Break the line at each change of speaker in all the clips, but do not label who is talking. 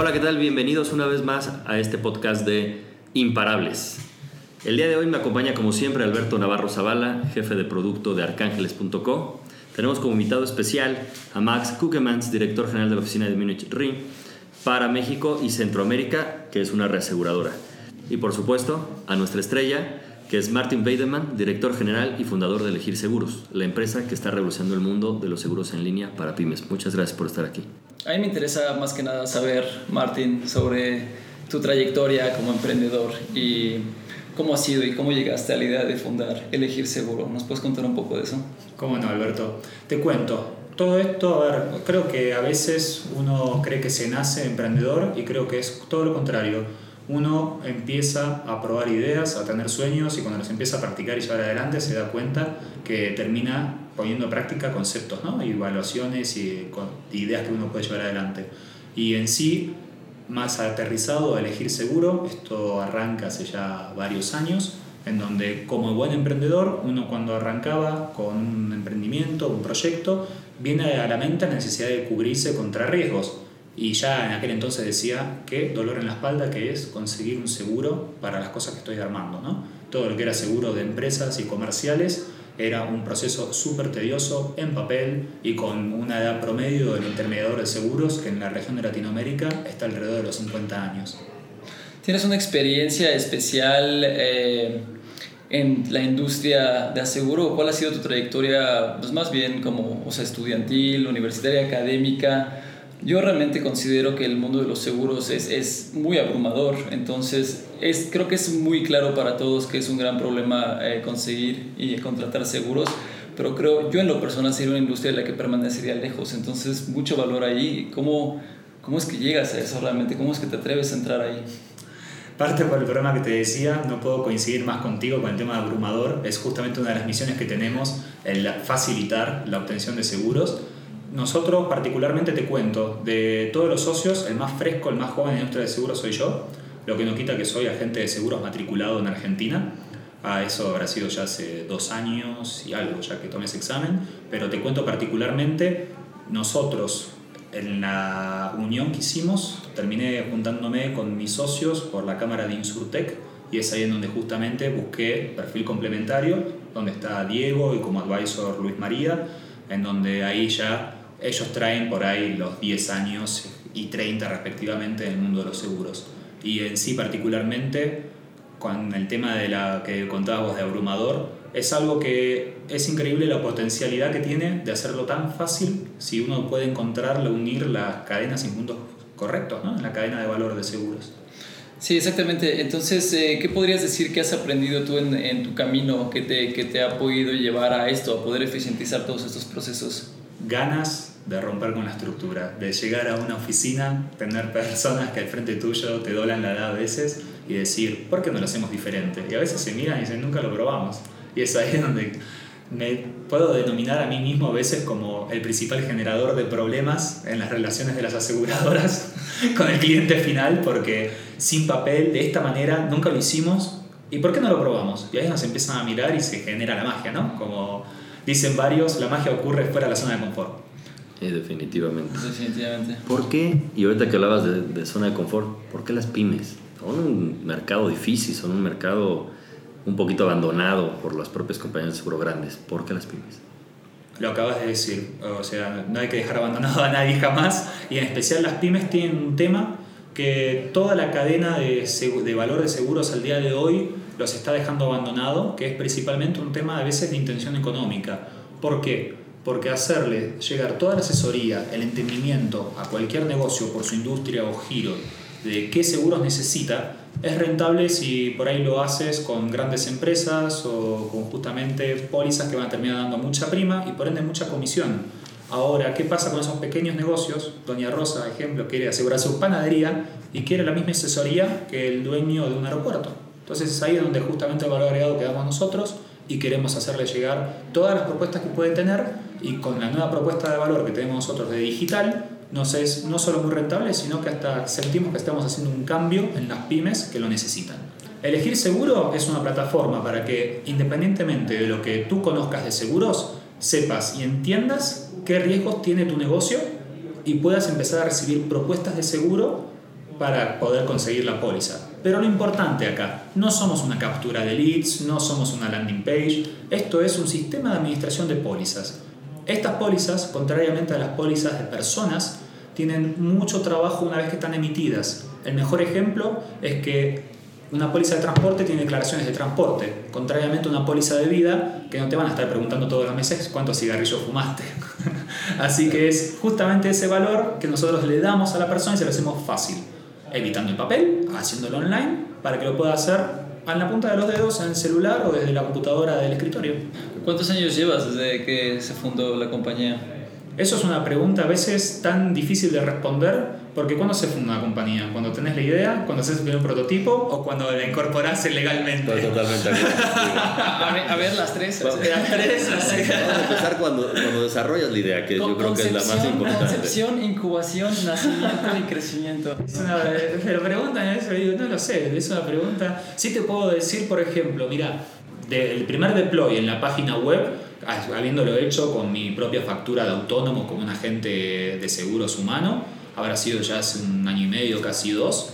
Hola, ¿qué tal? Bienvenidos una vez más a este podcast de Imparables. El día de hoy me acompaña como siempre Alberto Navarro Zavala, jefe de producto de arcángeles.co. Tenemos como invitado especial a Max Kukemans, director general de la oficina de Munich Re para México y Centroamérica, que es una reaseguradora. Y por supuesto, a nuestra estrella, que es Martin Weidemann, director general y fundador de Elegir Seguros, la empresa que está revolucionando el mundo de los seguros en línea para pymes. Muchas gracias por estar aquí.
A mí me interesa más que nada saber, Martín, sobre tu trayectoria como emprendedor y cómo ha sido y cómo llegaste a la idea de fundar Elegir Seguro. ¿Nos puedes contar un poco de eso?
Cómo no, Alberto. Te cuento. Todo esto, a ver, creo que a veces uno cree que se nace emprendedor y creo que es todo lo contrario. Uno empieza a probar ideas, a tener sueños y cuando los empieza a practicar y llevar adelante se da cuenta que termina poniendo en práctica conceptos, ¿no? Y evaluaciones y ideas que uno puede llevar adelante. Y en sí, más aterrizado a elegir seguro, esto arranca hace ya varios años, en donde como buen emprendedor, uno cuando arrancaba con un emprendimiento, un proyecto, viene a la mente la necesidad de cubrirse contra riesgos. Y ya en aquel entonces decía que dolor en la espalda, que es conseguir un seguro para las cosas que estoy armando. ¿no? Todo lo que era seguro de empresas y comerciales era un proceso súper tedioso en papel y con una edad promedio del intermediador de seguros que en la región de Latinoamérica está alrededor de los 50 años.
¿Tienes una experiencia especial eh, en la industria de aseguro? ¿Cuál ha sido tu trayectoria, pues más bien como o sea, estudiantil, universitaria, académica? Yo realmente considero que el mundo de los seguros es, es muy abrumador, entonces es, creo que es muy claro para todos que es un gran problema eh, conseguir y contratar seguros, pero creo yo en lo personal sería una industria de la que permanecería lejos, entonces mucho valor ahí. ¿Cómo, ¿Cómo es que llegas a eso realmente? ¿Cómo es que te atreves a entrar ahí?
Parte por el programa que te decía, no puedo coincidir más contigo con el tema de abrumador, es justamente una de las misiones que tenemos, el facilitar la obtención de seguros nosotros particularmente te cuento, de todos los socios, el más fresco, el más joven en la industria de seguros soy yo, lo que no quita que soy agente de seguros matriculado en Argentina. Ah, eso habrá sido ya hace dos años y algo, ya que tomé ese examen, pero te cuento particularmente, nosotros en la unión que hicimos, terminé juntándome con mis socios por la Cámara de Insurtech. Y es ahí en donde justamente busqué perfil complementario, donde está Diego y como advisor Luis María, en donde ahí ya ellos traen por ahí los 10 años y 30 respectivamente en el mundo de los seguros. Y en sí particularmente, con el tema de la que contabas de abrumador, es algo que es increíble la potencialidad que tiene de hacerlo tan fácil si uno puede encontrarle, unir las cadenas en puntos correctos, ¿no? en la cadena de valor de seguros.
Sí, exactamente. Entonces, eh, ¿qué podrías decir que has aprendido tú en, en tu camino que te, que te ha podido llevar a esto, a poder eficientizar todos estos procesos?
Ganas de romper con la estructura, de llegar a una oficina, tener personas que al frente tuyo te dolan la edad a veces y decir, ¿por qué no lo hacemos diferente? Y a veces se miran y dicen, nunca lo probamos. Y es ahí donde me puedo denominar a mí mismo a veces como el principal generador de problemas en las relaciones de las aseguradoras con el cliente final, porque sin papel, de esta manera, nunca lo hicimos. ¿Y por qué no lo probamos? Y ahí nos empiezan a mirar y se genera la magia, ¿no? Como Dicen varios, la magia ocurre fuera de la zona de confort.
Sí, definitivamente.
Definitivamente.
¿Por qué? Y ahorita que hablabas de, zona de confort, ¿por qué las pymes? Son un mercado difícil, son un mercado un poquito abandonado por las propias compañías de seguro grandes. ¿Por qué las pymes?
Lo acabas de decir, o sea, no hay que dejar abandonado a nadie jamás, y en especial las pymes tienen un tema que toda la cadena de, de valor de seguros al día de hoy los está dejando abandonado, que es principalmente un tema a veces de intención económica. ¿Por qué? Porque hacerle llegar toda la asesoría, el entendimiento a cualquier negocio por su industria o giro de qué seguros necesita, es rentable si por ahí lo haces con grandes empresas o con justamente pólizas que van a terminar dando mucha prima y por ende mucha comisión. Ahora, ¿qué pasa con esos pequeños negocios? Doña Rosa, ejemplo, quiere asegurar su panadería y quiere la misma asesoría que el dueño de un aeropuerto. Entonces es ahí donde justamente el valor agregado que damos nosotros y queremos hacerle llegar todas las propuestas que puede tener y con la nueva propuesta de valor que tenemos nosotros de digital, nos es no solo muy rentable, sino que hasta sentimos que estamos haciendo un cambio en las pymes que lo necesitan. Elegir Seguro es una plataforma para que independientemente de lo que tú conozcas de seguros, sepas y entiendas qué riesgos tiene tu negocio y puedas empezar a recibir propuestas de seguro para poder conseguir la póliza. Pero lo importante acá, no somos una captura de leads, no somos una landing page, esto es un sistema de administración de pólizas. Estas pólizas, contrariamente a las pólizas de personas, tienen mucho trabajo una vez que están emitidas. El mejor ejemplo es que una póliza de transporte tiene declaraciones de transporte, contrariamente a una póliza de vida que no te van a estar preguntando todos los meses cuántos cigarrillos fumaste. Así que es justamente ese valor que nosotros le damos a la persona y se lo hacemos fácil, evitando el papel, haciéndolo online, para que lo pueda hacer a la punta de los dedos en el celular o desde la computadora del escritorio.
¿Cuántos años llevas desde que se fundó la compañía?
Eso es una pregunta a veces tan difícil de responder porque ¿cuándo se funda una compañía? ¿Cuando tenés la idea? ¿Cuando haces el primer prototipo? ¿O cuando la incorporás legalmente?
totalmente
a, ver, las tres.
Las tres, así.
Vamos a empezar cuando, cuando desarrollas la idea, que yo creo que es la más importante.
Concepción, incubación, nacimiento y crecimiento.
Es una, pero preguntan eso, digo, no lo sé, es una pregunta. Sí te puedo decir, por ejemplo, mira, del primer deploy en la página web, habiéndolo hecho con mi propia factura de autónomo como un agente de seguros humano, habrá sido ya hace un año y medio, casi dos.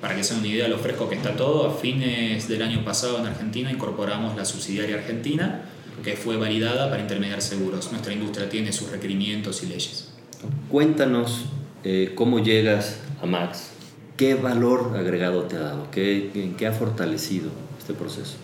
Para que se una idea de lo fresco que está todo, a fines del año pasado en Argentina incorporamos la subsidiaria argentina, que fue validada para intermediar seguros. Nuestra industria tiene sus requerimientos y leyes.
Cuéntanos eh, cómo llegas a Max, qué valor agregado te ha dado, ¿Qué, en qué ha fortalecido este proceso.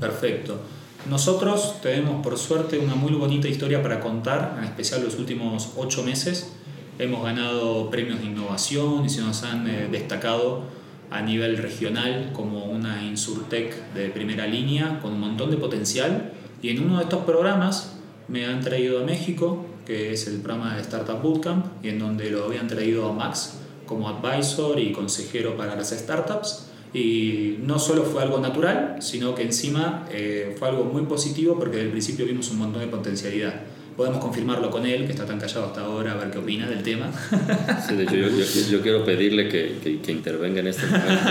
Perfecto. Nosotros tenemos por suerte una muy bonita historia para contar, en especial los últimos ocho meses Hemos ganado premios de innovación y se nos han eh, destacado a nivel regional como una Insurtech de primera línea con un montón de potencial. Y en uno de estos programas me han traído a México, que es el programa de Startup Bootcamp, y en donde lo habían traído a Max como advisor y consejero para las startups. Y no solo fue algo natural, sino que encima eh, fue algo muy positivo porque desde el principio vimos un montón de potencialidad. Podemos confirmarlo con él, que está tan callado hasta ahora, a ver qué opina del tema.
Sí, de hecho yo, yo, quiero pedirle que, que, que, intervenga en este momento.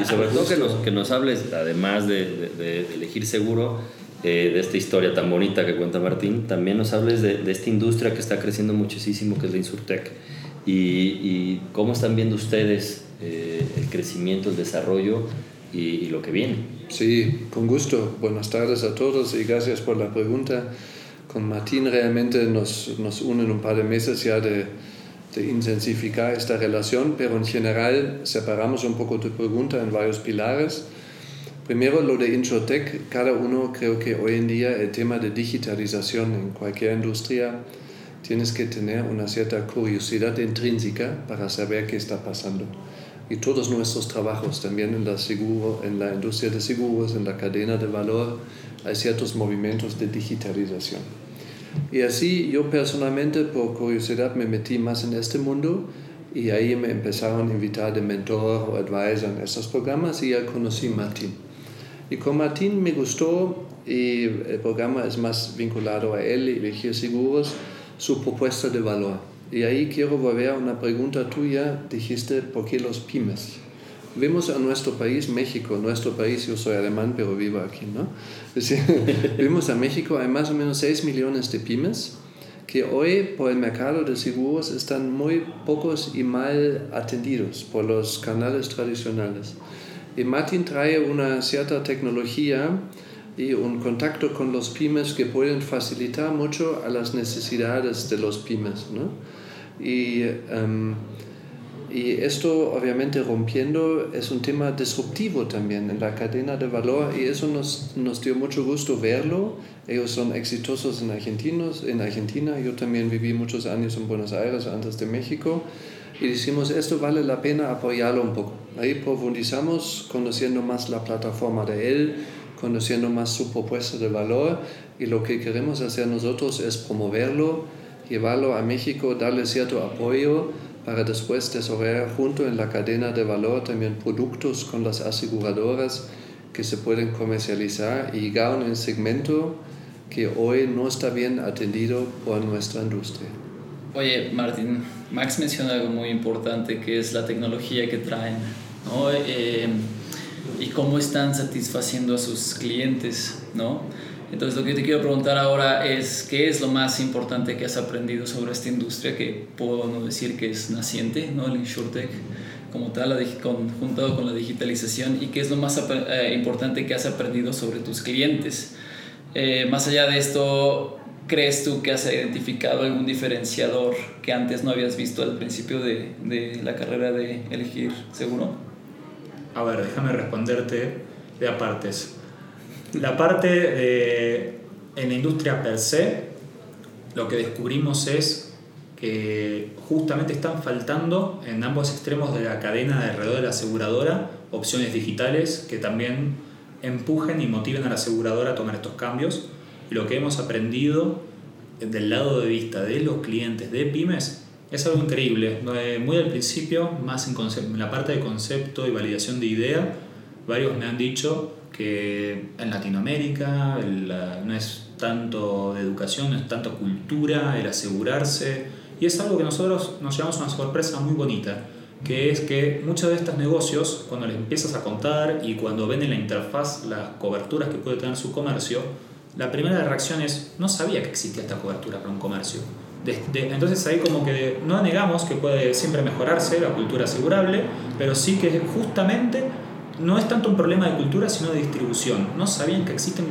Y sobre todo que nos, que nos hables, además de, de, elegir seguro, eh, de esta historia tan bonita que cuenta Martín, también nos hables de, de esta industria que está creciendo muchísimo, que es la Insurtech, y, y cómo están viendo ustedes eh, el crecimiento, el desarrollo y, y lo que viene.
Sí, con gusto. Buenas tardes a todos y gracias por la pregunta con Martín realmente nos, nos unen un par de meses ya de, de, intensificar esta relación, pero en general separamos un poco tu pregunta en varios pilares. Primero, lo de Introtech, cada uno creo que hoy en día el tema de digitalización en cualquier industria tienes que tener una cierta curiosidad intrínseca para saber qué está pasando. Y todos nuestros trabajos, también en la, seguro, en la industria de seguros, en la cadena de valor, hay ciertos movimientos de digitalización. Y así yo personalmente, por curiosidad, me metí más en este mundo y ahí me empezaron a invitar de mentor o advisor en estos programas y ya conocí a Martín. Y con Martín me gustó y el programa es más vinculado a él, elegir seguros, su propuesta de valor. Y ahí quiero volver a una pregunta tuya, dijiste, ¿por qué los pymes? Vemos a nuestro país, México, nuestro país, yo soy alemán, pero vivo aquí, ¿no? Vemos a México, hay más o menos 6 millones de pymes que hoy por el mercado de seguros están muy pocos y mal atendidos por los canales tradicionales. Y Martin trae una cierta tecnología y un contacto con los pymes que pueden facilitar mucho a las necesidades de los pymes. ¿no? Y um, y esto obviamente rompiendo es un tema disruptivo también en la cadena de valor y eso nos, nos dio mucho gusto verlo. Ellos son exitosos en, Argentinos, en Argentina, yo también viví muchos años en Buenos Aires antes de México y decimos esto vale la pena apoyarlo un poco. Ahí profundizamos conociendo más la plataforma de él, conociendo más su propuesta de valor y lo que queremos hacer nosotros es promoverlo, llevarlo a México, darle cierto apoyo para después desarrollar junto en la cadena de valor también productos con las aseguradoras que se pueden comercializar y llegar a un segmento que hoy no está bien atendido por nuestra industria.
Oye, Martín, Max menciona algo muy importante que es la tecnología que traen ¿no? Eh, y cómo están satisfaciendo a sus clientes. ¿no? Entonces lo que te quiero preguntar ahora es, ¿qué es lo más importante que has aprendido sobre esta industria que puedo no decir que es naciente, ¿no? el InsurTech? como tal, con, juntado con la digitalización, y qué es lo más eh, importante que has aprendido sobre tus clientes. Eh, más allá de esto, ¿crees tú que has identificado algún diferenciador que antes no habías visto al principio de, de la carrera de elegir seguro?
A ver, déjame responderte de a partes. La parte de, en la industria per se, lo que descubrimos es que justamente están faltando en ambos extremos de la cadena de alrededor de la aseguradora opciones digitales que también empujen y motiven a la aseguradora a tomar estos cambios. Lo que hemos aprendido del lado de vista de los clientes de pymes es algo increíble. Muy al principio, más en, en la parte de concepto y validación de idea, varios me han dicho que en Latinoamérica no es tanto de educación, no es tanto cultura, el asegurarse. Y es algo que nosotros nos llevamos una sorpresa muy bonita, que es que muchos de estos negocios, cuando les empiezas a contar y cuando ven en la interfaz las coberturas que puede tener su comercio, la primera reacción es, no sabía que existía esta cobertura para un comercio. entonces ahí como que no negamos que puede siempre mejorarse la cultura asegurable, pero sí que justamente no es tanto un problema de cultura, sino de distribución. No sabían que existen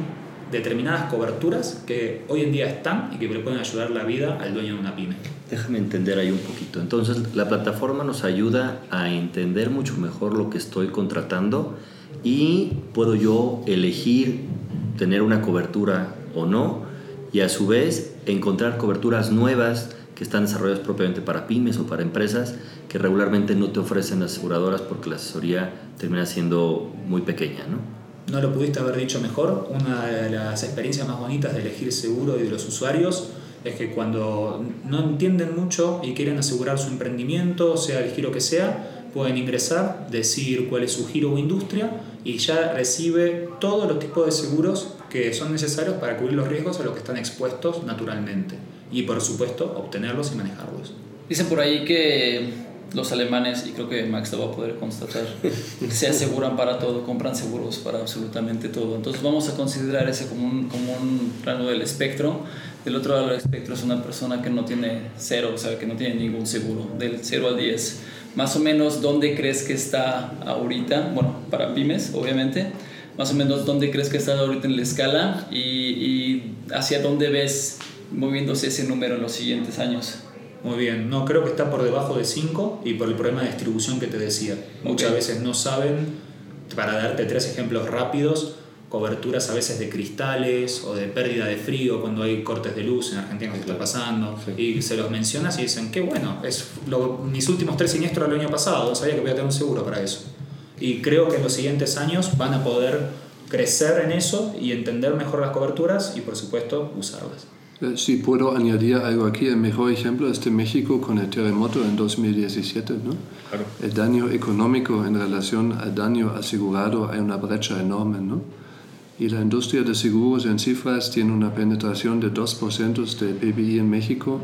determinadas coberturas que hoy en día están y que le pueden ayudar la vida al dueño de una pyme.
Déjame entender ahí un poquito. Entonces, la plataforma nos ayuda a entender mucho mejor lo que estoy contratando y puedo yo elegir tener una cobertura o no y a su vez encontrar coberturas nuevas que están desarrolladas propiamente para pymes o para empresas que regularmente no te ofrecen las aseguradoras porque la asesoría termina siendo muy pequeña, ¿no?
No lo pudiste haber dicho mejor. Una de las experiencias más bonitas de elegir seguro y de los usuarios es que cuando no entienden mucho y quieren asegurar su emprendimiento, sea el giro que sea, pueden ingresar, decir cuál es su giro o industria y ya recibe todos los tipos de seguros que son necesarios para cubrir los riesgos a los que están expuestos naturalmente y por supuesto obtenerlos y manejarlos.
Dicen por ahí que los alemanes, y creo que Max lo va a poder constatar, se aseguran para todo, compran seguros para absolutamente todo. Entonces vamos a considerar ese como un, como un plano del espectro. Del otro lado del espectro es una persona que no tiene cero, o sea, que no tiene ningún seguro, del 0 al 10. Más o menos, ¿dónde crees que está ahorita? Bueno, para pymes, obviamente. Más o menos, ¿dónde crees que está ahorita en la escala? Y, y hacia dónde ves moviéndose ese número en los siguientes años.
Muy bien, no creo que está por debajo de 5 y por el problema de distribución que te decía. Muchas veces no saben, para darte tres ejemplos rápidos, coberturas a veces de cristales o de pérdida de frío cuando hay cortes de luz en Argentina que está pasando y se los mencionas y dicen qué bueno es mis últimos tres siniestros del año pasado sabía que voy a tener un seguro para eso y creo que en los siguientes años van a poder crecer en eso y entender mejor las coberturas y por supuesto usarlas
si puedo añadir algo aquí, el mejor ejemplo es de México con el terremoto en 2017. ¿no? El daño económico en relación al daño asegurado hay una brecha enorme. ¿no? Y la industria de seguros en cifras tiene una penetración de 2% del PBI en México,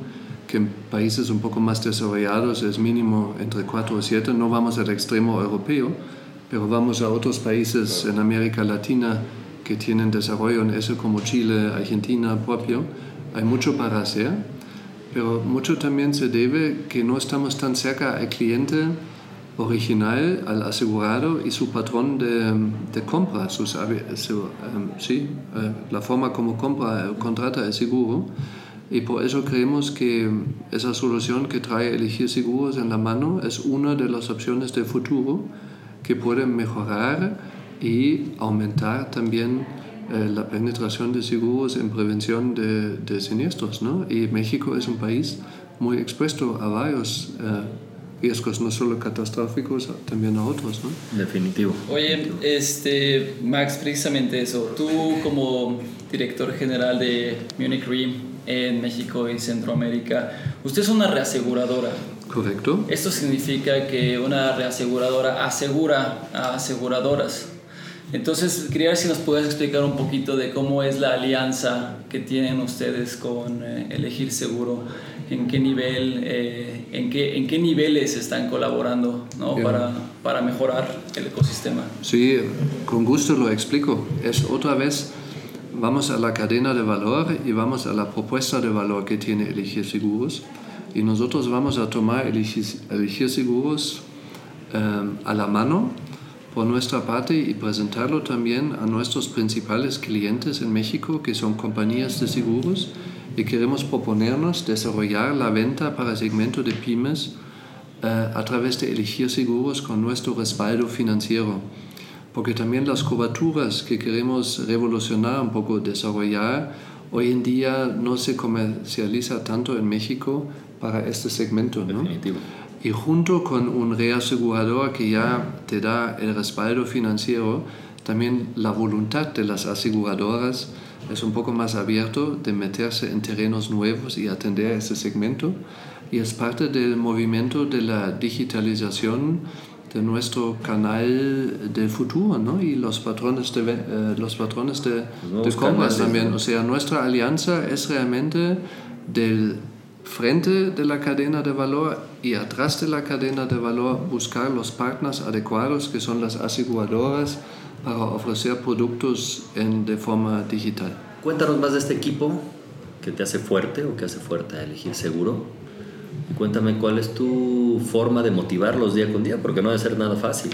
que en países un poco más desarrollados es mínimo entre 4 y 7. No vamos al extremo europeo, pero vamos a otros países en América Latina que tienen desarrollo en eso como Chile, Argentina propio hay mucho para hacer, pero mucho también se debe que no estamos tan cerca al cliente original, al asegurado y su patrón de, de compra, su, em, sí, eh, la forma como compra o contrata el seguro. Y por eso creemos que esa solución que trae elegir seguros en la mano es una de las opciones de futuro que puede mejorar y aumentar también eh, la penetración de seguros en prevención de, de, siniestros, ¿no? Y México es un país muy expuesto a varios eh, riesgos, no solo catastróficos, también a otros, ¿no?
Definitivo.
Oye, este, Max, precisamente eso, tú como director general de Munich Re en México y Centroamérica, usted es una reaseguradora.
Correcto.
Esto significa que una reaseguradora asegura a aseguradoras. Entonces, quería ver si nos puedes explicar un poquito de cómo es la alianza que tienen ustedes con eh, Elegir Seguro, en qué nivel, eh, en, qué, en qué niveles están colaborando ¿no? para, para mejorar el ecosistema.
Sí, con gusto lo explico. Es otra vez, vamos a la cadena de valor y vamos a la propuesta de valor que tiene Elegir Seguros. Y nosotros vamos a tomar Elegir, Elegir Seguros eh, a la mano por nuestra parte y presentarlo también a nuestros principales clientes en México, que son compañías de seguros, y queremos proponernos desarrollar la venta para segmento de pymes eh, a través de elegir seguros con nuestro respaldo financiero. Porque también las coberturas que queremos revolucionar, un poco desarrollar, hoy en día no se comercializa tanto en México para este segmento. ¿no?
Definitivo.
Y junto con un reasegurador que ya te da el respaldo financiero, también la voluntad de las aseguradoras es un poco más abierto de meterse en terrenos nuevos y atender a ese segmento. Y es parte del movimiento de la digitalización de nuestro canal del futuro ¿no? y los patrones de, eh, los patrones de, de compras también. O sea, nuestra alianza es realmente del frente de la cadena de valor y atrás de la cadena de valor buscar los partners adecuados que son las aseguradoras para ofrecer productos en, de forma digital.
Cuéntanos más de este equipo que te hace fuerte o que hace fuerte a elegir seguro. Y cuéntame cuál es tu forma de motivarlos día con día, porque no debe ser nada fácil.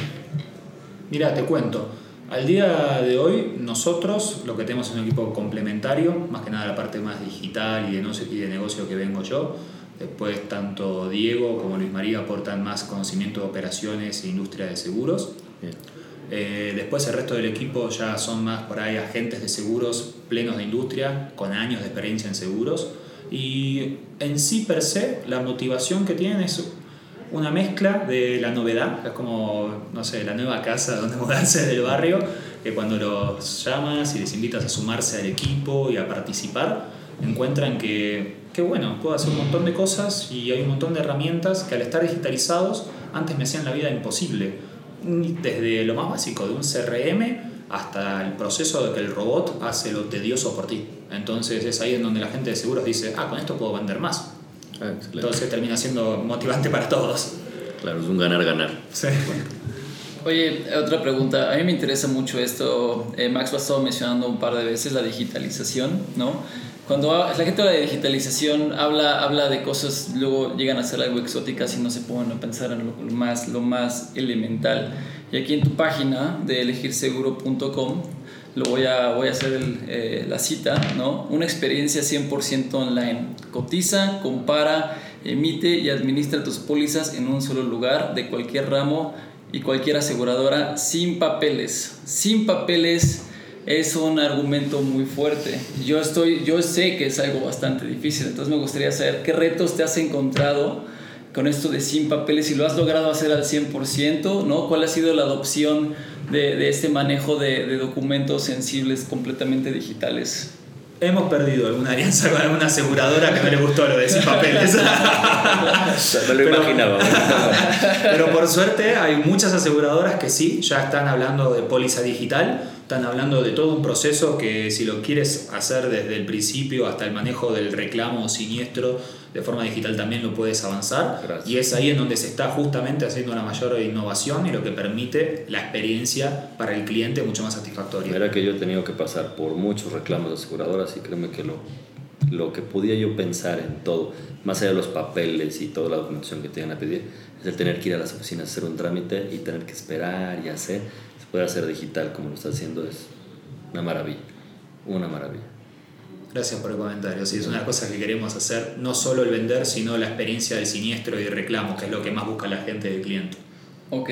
Mira, te cuento. Al día de hoy, nosotros lo que tenemos es un equipo complementario, más que nada la parte más digital y de, no y de negocio que vengo yo. Después, tanto Diego como Luis María aportan más conocimiento de operaciones e industria de seguros. Eh, después, el resto del equipo ya son más por ahí agentes de seguros plenos de industria, con años de experiencia en seguros. Y en sí, per se, la motivación que tienen es una mezcla de la novedad, es como, no sé, la nueva casa donde mudarse del barrio, que cuando los llamas y les invitas a sumarse al equipo y a participar, encuentran que, que bueno, puedo hacer un montón de cosas y hay un montón de herramientas que al estar digitalizados antes me hacían la vida imposible. Desde lo más básico de un CRM hasta el proceso de que el robot hace lo tedioso por ti. Entonces es ahí en donde la gente de seguros dice, ah, con esto puedo vender más.
Ah,
Entonces termina siendo motivante para todos.
Claro, es un ganar-ganar.
Sí.
Oye, otra pregunta. A mí me interesa mucho esto. Eh, Max lo ha estado mencionando un par de veces, la digitalización, ¿no? Cuando la gente habla de digitalización, habla, habla de cosas, luego llegan a ser algo exóticas y no se ponen a pensar en lo más, lo más elemental. Y aquí en tu página de elegirseguro.com lo voy a, voy a hacer eh, la cita, ¿no? Una experiencia 100% online. Cotiza, compara, emite y administra tus pólizas en un solo lugar de cualquier ramo y cualquier aseguradora sin papeles. Sin papeles es un argumento muy fuerte. Yo, estoy, yo sé que es algo bastante difícil, entonces me gustaría saber qué retos te has encontrado con esto de sin papeles, si lo has logrado hacer al 100%, ¿no? ¿Cuál ha sido la adopción de, de este manejo de, de, documentos sensibles completamente digitales?
Hemos perdido alguna alianza con alguna aseguradora que no le gustó lo de sin papeles.
no lo pero, imaginaba.
pero por suerte hay muchas aseguradoras que sí, ya están hablando de póliza digital están hablando de todo un proceso que si lo quieres hacer desde el principio hasta el manejo del reclamo siniestro de forma digital también lo puedes avanzar.
Gracias.
Y es ahí en donde se está justamente haciendo una mayor innovación y lo que permite la experiencia para el cliente mucho más satisfactoria.
Mira que yo he tenido que pasar por muchos reclamos de aseguradoras y créeme que lo, lo que podía yo pensar en todo, más allá de los papeles y toda la documentación que te iban a pedir, es el tener que ir a las oficinas a hacer un trámite y tener que esperar y hacer puede hacer digital como lo está haciendo es una maravilla, una maravilla.
Gracias por el comentario. Sí, es una cosa que queremos hacer, no solo el vender, sino la experiencia del siniestro y de reclamo, que es lo que más busca la gente del cliente.
Ok,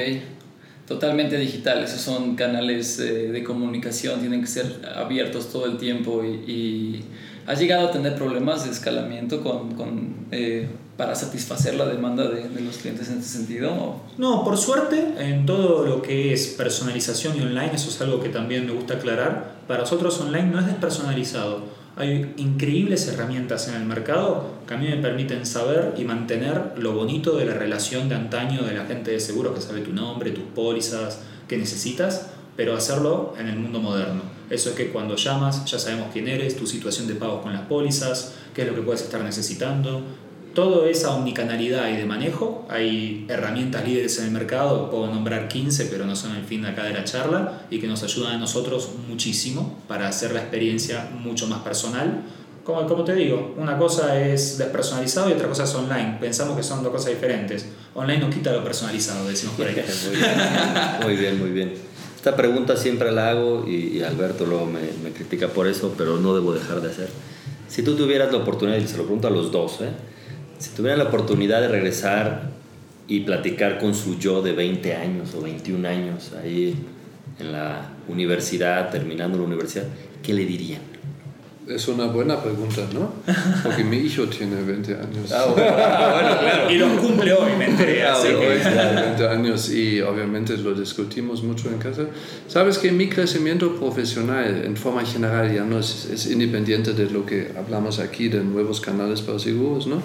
totalmente digital. Esos son canales eh, de comunicación, tienen que ser abiertos todo el tiempo y, y ¿has llegado a tener problemas de escalamiento con, con eh, para satisfacer la demanda de, de, los clientes en este sentido?
No, por suerte, en todo lo que es personalización y online, eso es algo que también me gusta aclarar, para nosotros online no es despersonalizado. Hay increíbles herramientas en el mercado que a mí me permiten saber y mantener lo bonito de la relación de antaño de la gente de seguro que sabe tu nombre, tus pólizas, que necesitas, pero hacerlo en el mundo moderno. Eso es que cuando llamas ya sabemos quién eres, tu situación de pagos con las pólizas, qué es lo que puedes estar necesitando, toda esa omnicanalidad y de manejo, hay herramientas líderes en el mercado, puedo nombrar 15, pero no son el fin de acá de la charla, y que nos ayudan a nosotros muchísimo para hacer la experiencia mucho más personal, como, como te digo, una cosa es despersonalizado y otra cosa es online. Pensamos que son dos cosas diferentes. Online no quita lo personalizado, decimos por ahí.
Muy bien, muy bien. Esta pregunta siempre la hago y, Alberto luego me, me, critica por eso, pero no debo dejar de hacer. Si tú tuvieras la oportunidad, y se lo pregunto a los dos, ¿eh? Si tuvieras la oportunidad de regresar y platicar con su yo de 20 años o 21 años ahí en la universidad, terminando la universidad, ¿qué le dirían?
Es una buena pregunta, ¿no? Porque mi hijo tiene 20 años.
Ah, bueno, claro. Y lo cumple hoy, me enteré.
Ah, hoy tiene 20 años y obviamente lo discutimos mucho en casa. Sabes que mi crecimiento profesional en forma general ya no es, es independiente de lo que hablamos aquí de nuevos canales para seguros, ¿no?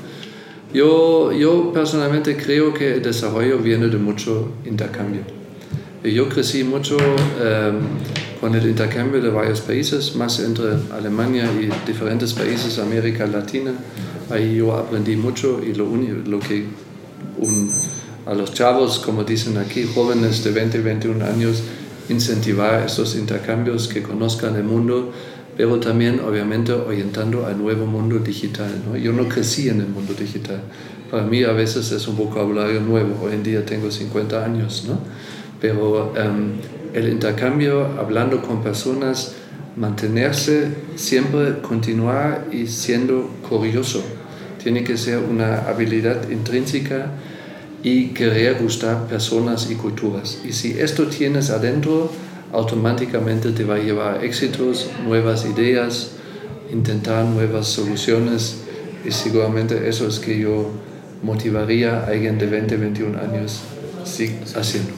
Yo, yo personalmente creo que el desarrollo viene de mucho intercambio. Yo crecí mucho eh, con el intercambio de varios países, más entre Alemania y diferentes países de América Latina. Ahí yo aprendí mucho y lo, lo que a los chavos, como dicen aquí, jóvenes de 20, 21 años, incentivar estos intercambios, que conozcan el mundo, pero también obviamente orientando al nuevo mundo digital. ¿no? Yo no crecí en el mundo digital. Para mí a veces es un vocabulario nuevo. Hoy en día tengo 50 años, ¿no? pero um, el intercambio, hablando con personas, mantenerse, siempre continuar y siendo curioso. Tiene que ser una habilidad intrínseca y querer gustar personas y culturas. Y si esto tienes adentro, automáticamente te va a llevar a éxitos, nuevas ideas, intentar nuevas soluciones y seguramente eso es que yo motivaría a alguien de 20, 21 años haciendo.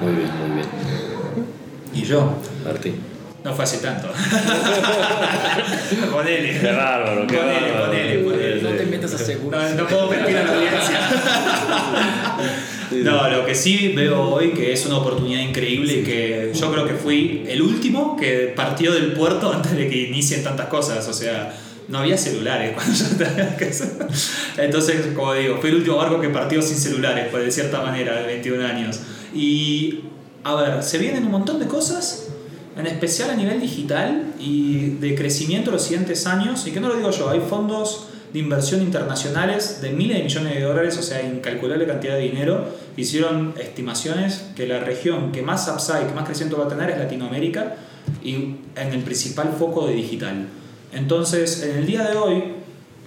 Muy bien, muy bien.
¿Y yo?
Martín.
No fue hace tanto. ponele.
Qué bárbaro, qué
ponele,
bárbaro.
Ponele, ponele.
No te metas a seguro.
No, no puedo mentir a la audiencia. No, lo que sí veo hoy que es una oportunidad increíble que yo creo que fui el último que partió del puerto antes de que inicien tantas cosas. O sea, no había celulares cuando yo estaba en casa. Entonces, como digo, fui el último barco que partió sin celulares, pues de cierta manera, de 21 años. Y, a ver, se vienen un montón de cosas, en especial a nivel digital y de crecimiento los siguientes años. Y que no lo digo yo, hay fondos de inversión internacionales de miles de millones de dólares, o sea, incalculable cantidad de dinero. Hicieron estimaciones que la región que más upside, que más crecimiento va a tener es Latinoamérica y en el principal foco de digital. Entonces, en el día de hoy,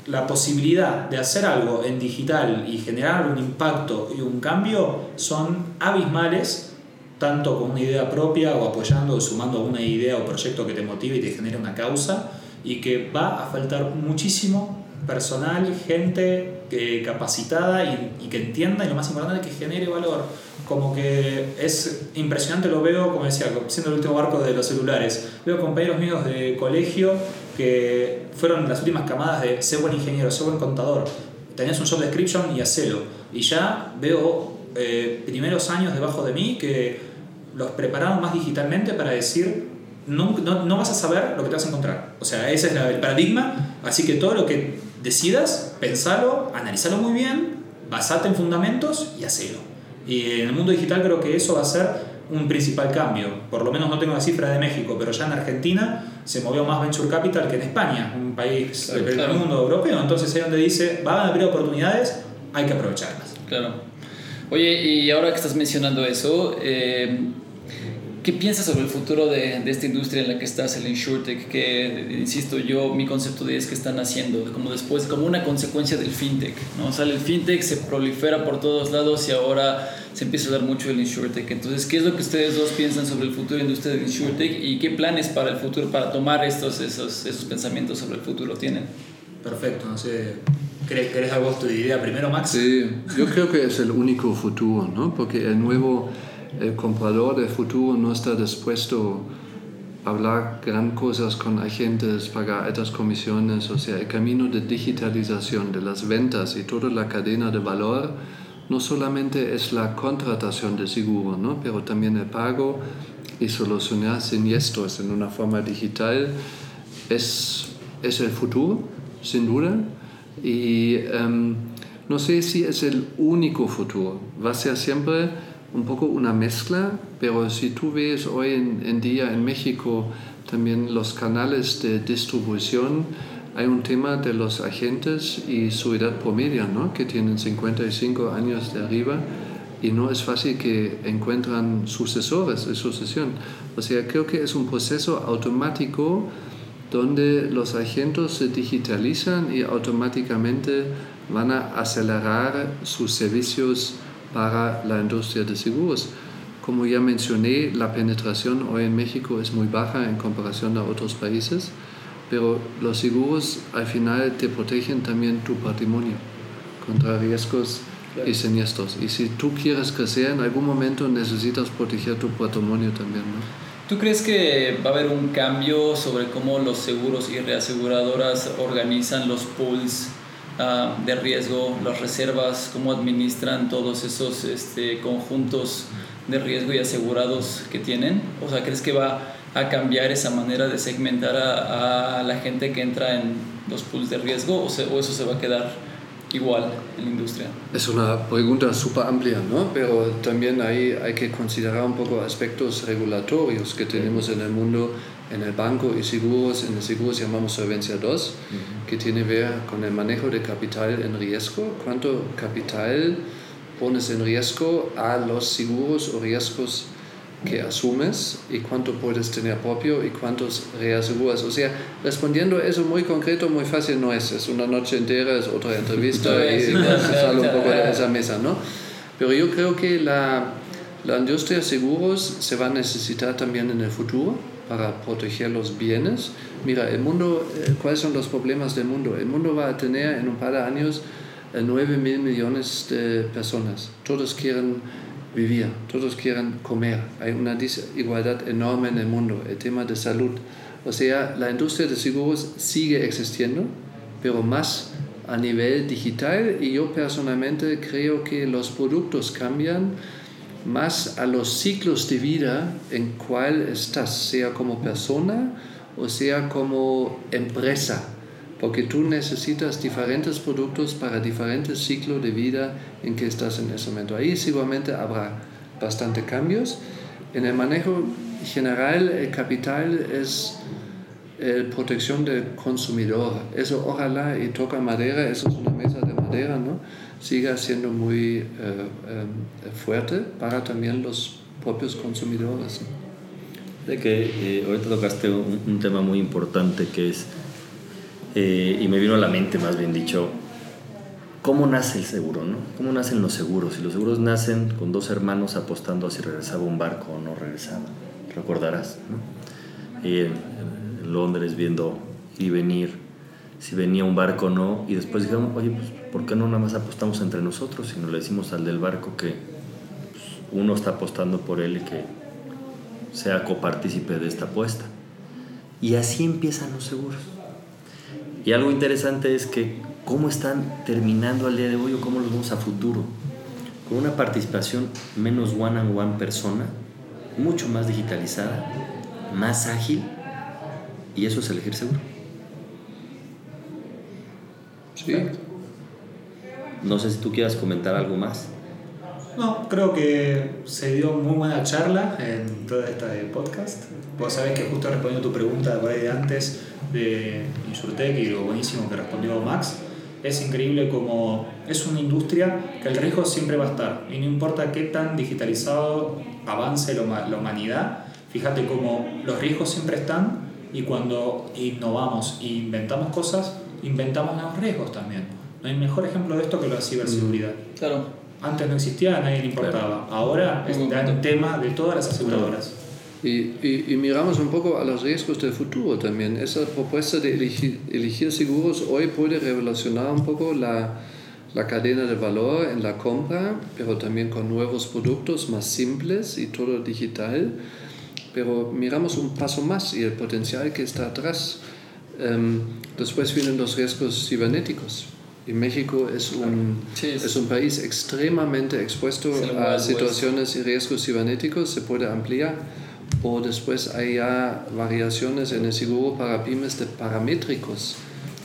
la posibilidad de hacer algo en digital y generar un impacto y un cambio son abismales, tanto con una idea propia o apoyando o sumando una idea o proyecto que te motive y te genere una causa, y que va a faltar muchísimo personal, gente eh, capacitada y, y, que entienda y lo más importante que genere valor. Como que es impresionante, lo veo, como decía, siendo el último barco de los celulares. Veo compañeros míos de colegio que fueron las últimas camadas de ser buen ingeniero, ser buen contador. Tenías un job description y hacelo. Y ya veo eh, primeros años debajo de mí que los prepararon más digitalmente para decir no, no, no, vas a saber lo que te vas a encontrar. O sea, ese es el paradigma. Así que todo lo que decidas, pensalo, analizalo muy bien, basate en fundamentos y hacelo. Y en el mundo digital creo que eso va a ser un principal cambio. Por lo menos no tengo la cifra de México, pero ya en Argentina se movió más venture capital que en España, un país del primer mundo europeo. Entonces ahí donde dice, van a abrir oportunidades, hay que aprovecharlas.
Claro. Oye, y ahora que estás mencionando eso, eh, ¿Qué piensas sobre el futuro de, de, esta industria en la que estás, el InsurTech? Que, insisto, yo, mi concepto de es que están haciendo, como después, como una consecuencia del FinTech, ¿no? O sea, el FinTech se prolifera por todos lados y ahora se empieza a dar mucho el InsurTech. Entonces, ¿qué es lo que ustedes dos piensan sobre el futuro de la industria del InsurTech y qué planes para el futuro, para tomar estos, esos, esos pensamientos sobre el futuro tienen?
Perfecto, no sé. ¿Querés algo tu idea primero, Max?
Sí, yo creo que es el único futuro, ¿no? Porque el nuevo el comprador del futuro no está dispuesto a hablar gran cosas con agentes, pagar altas comisiones, o sea, el camino de digitalización de las ventas y toda la cadena de valor no solamente es la contratación de seguro, ¿no? pero también el pago y solucionar siniestros en una forma digital es, es el futuro, sin duda, y um, no sé si es el único futuro, va a ser siempre un poco una mezcla, pero si tú ves hoy en, día en México también los canales de distribución, hay un tema de los agentes y su edad promedia, ¿no? que tienen 55 años de arriba y no es fácil que encuentran sucesores de sucesión. O sea, creo que es un proceso automático donde los agentes se digitalizan y automáticamente van a acelerar sus servicios para la industria de seguros. Como ya mencioné, la penetración hoy en México es muy baja en comparación a otros países, pero los seguros al final te protegen también tu patrimonio contra riesgos y siniestros. Y si tú quieres crecer, en algún momento necesitas proteger tu patrimonio también. ¿no?
¿Tú crees que va a haber un cambio sobre cómo los seguros y reaseguradoras organizan los pools uh, de riesgo, las reservas, cómo administran todos esos este, conjuntos de riesgo y asegurados que tienen? O sea, ¿crees que va a cambiar esa manera de segmentar a, la gente que entra en los pools de riesgo o eso se va a quedar igual en la industria?
Es una pregunta súper amplia, ¿no? pero también hay, hay que considerar un poco aspectos regulatorios que tenemos en el mundo, en el banco y seguros. En el seguros llamamos solvencia 2, que tiene que ver con el manejo de capital en riesgo. ¿Cuánto capital pones en riesgo a los seguros o riesgos? Que asumes y cuánto puedes tener propio y cuántos reaseguras. O sea, respondiendo a eso muy concreto, muy fácil no es. Es una noche entera, es otra entrevista y sale un poco de esa mesa, ¿no? Pero yo creo que la, la industria de seguros se va a necesitar también en el futuro para proteger los bienes. Mira, el mundo, eh, ¿cuáles son los problemas del mundo? El mundo va a tener en un par de años 9 eh, mil millones de personas. Todos quieren vivir, todos quieren comer. Hay una desigualdad enorme en el mundo, el tema de salud. O sea, la industria de seguros sigue existiendo, pero más a nivel digital y yo personalmente creo que los productos cambian más a los ciclos de vida en cual estás, sea como persona o sea como empresa porque tú necesitas diferentes productos para diferentes ciclos de vida en que estás en ese momento. Ahí seguramente habrá bastante cambios. En el manejo general, el capital es la protección del consumidor. Eso ojalá y toca madera, eso es una mesa de madera, ¿no? siga siendo muy eh, eh, fuerte para también los propios consumidores.
De que eh, ahorita tocaste un, un tema muy importante que es eh, y me vino a la mente, más bien dicho, cómo nace el seguro, ¿no? ¿Cómo nacen los seguros? Y los seguros nacen con dos hermanos apostando a si regresaba un barco o no regresaba. Recordarás, ¿no? Y en, Londres viendo y venir si venía un barco o no. Y después dijeron, oye, pues, ¿por qué no nada más apostamos entre nosotros? Si no le decimos al del barco que pues, uno está apostando por él y que sea copartícipe de esta apuesta. Y así empiezan los seguros. Y algo interesante es que cómo están terminando al día de hoy o cómo los vemos a futuro. Con una participación menos one on one persona, mucho más digitalizada, más ágil, y eso es elegir seguro.
Sí.
No sé si tú quieras comentar algo más.
No, creo que se dio muy buena charla en toda esta podcast. Vos sabés que justo respondiendo tu pregunta por ahí de antes, de Insurtech y lo buenísimo que respondió Max, es increíble como es una industria que el riesgo siempre va a estar y no importa qué tan digitalizado avance la humanidad, fíjate como los riesgos siempre están y cuando innovamos e inventamos cosas, inventamos nuevos riesgos también. No hay mejor ejemplo de esto que la ciberseguridad.
Claro.
Antes no existía, a nadie le importaba. Ahora es un tema de todas las aseguradoras.
Y, y, miramos un poco a los riesgos del futuro también. Esa propuesta de elegir, elegir seguros hoy puede revolucionar un poco la, la, cadena de valor en la compra, pero también con nuevos productos más simples y todo digital. Pero miramos un paso más y el potencial que está atrás. Um, después vienen los riesgos cibernéticos. Y México es un, sí, es, un país extremadamente expuesto a situaciones y riesgos cibernéticos, se puede ampliar o después hay ya variaciones en el seguro para pymes de paramétricos,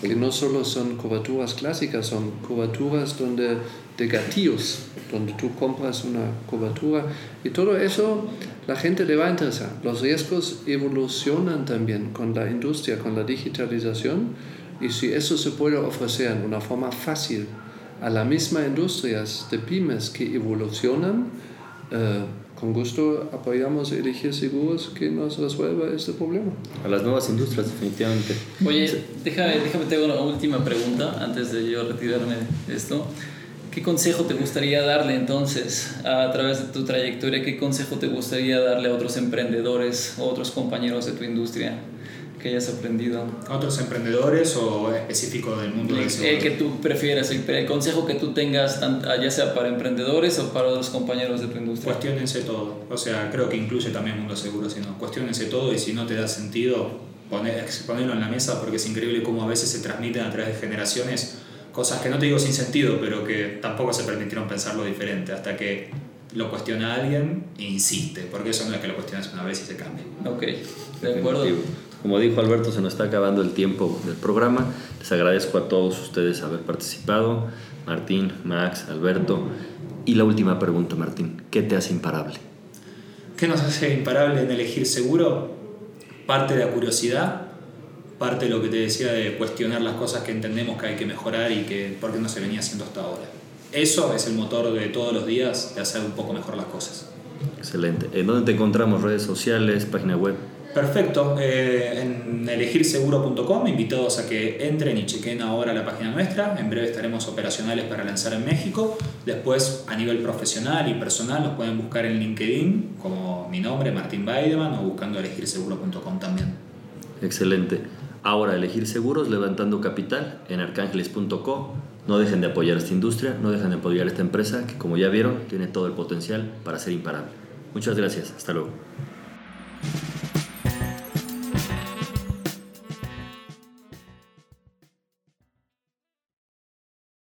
que no solo son coberturas clásicas, son coberturas donde, de gatillos, donde tú compras una cobertura y todo eso la gente le va a interesar. Los riesgos evolucionan también con la industria, con la digitalización. Y si eso se puede ofrecer en una forma fácil a las mismas industrias de pymes que evolucionan, eh, con gusto apoyamos a elegir seguros que nos resuelva este problema.
A las nuevas industrias, definitivamente.
Oye, déjame, déjame te hago una última pregunta antes de yo retirarme de esto. ¿Qué consejo te gustaría darle entonces a través de tu trayectoria? ¿Qué consejo te gustaría darle a otros emprendedores o otros compañeros de tu industria que hayas aprendido?
¿A otros emprendedores o específico del mundo del seguro?
El que tú prefieras, el, el consejo que tú tengas, tanto, ya sea para emprendedores o para otros compañeros de tu industria.
Cuestiónense todo. O sea, creo que incluye también mundo seguro, sino cuestionense todo y si no te da sentido, poner, ponerlo en la mesa porque es increíble cómo a veces se transmiten a través de generaciones cosas que no te digo sin sentido, pero que tampoco se permitieron pensarlo diferente hasta que lo cuestiona alguien e insiste, porque eso no es que lo cuestiones una vez y se cambie.
Ok, de acuerdo.
Como dijo Alberto, se nos está acabando el tiempo del programa. Les agradezco a todos ustedes haber participado. Martín, Max, Alberto. Y la última pregunta, Martín. ¿Qué te hace imparable?
¿Qué nos hace imparable en elegir seguro? Parte de la curiosidad, parte de lo que te decía de cuestionar las cosas que entendemos que hay que mejorar y que por qué no se venía haciendo hasta ahora. Eso es el motor de todos los días de hacer un poco mejor las cosas.
Excelente. ¿En dónde te encontramos? ¿Redes sociales? ¿Página web?
Perfecto. Eh, en elegirseguro.com, invitados a que entren y chequen ahora la página nuestra. En breve estaremos operacionales para lanzar en México. Después, a nivel profesional y personal, nos pueden buscar en LinkedIn como mi nombre, Martín Baideman, o buscando elegirseguro.com también.
Excelente. Ahora, elegir seguros levantando capital en arcángeles.co. No dejen de apoyar esta industria, no dejen de apoyar esta empresa que, como ya vieron, tiene todo el potencial para ser imparable. Muchas gracias. Hasta luego.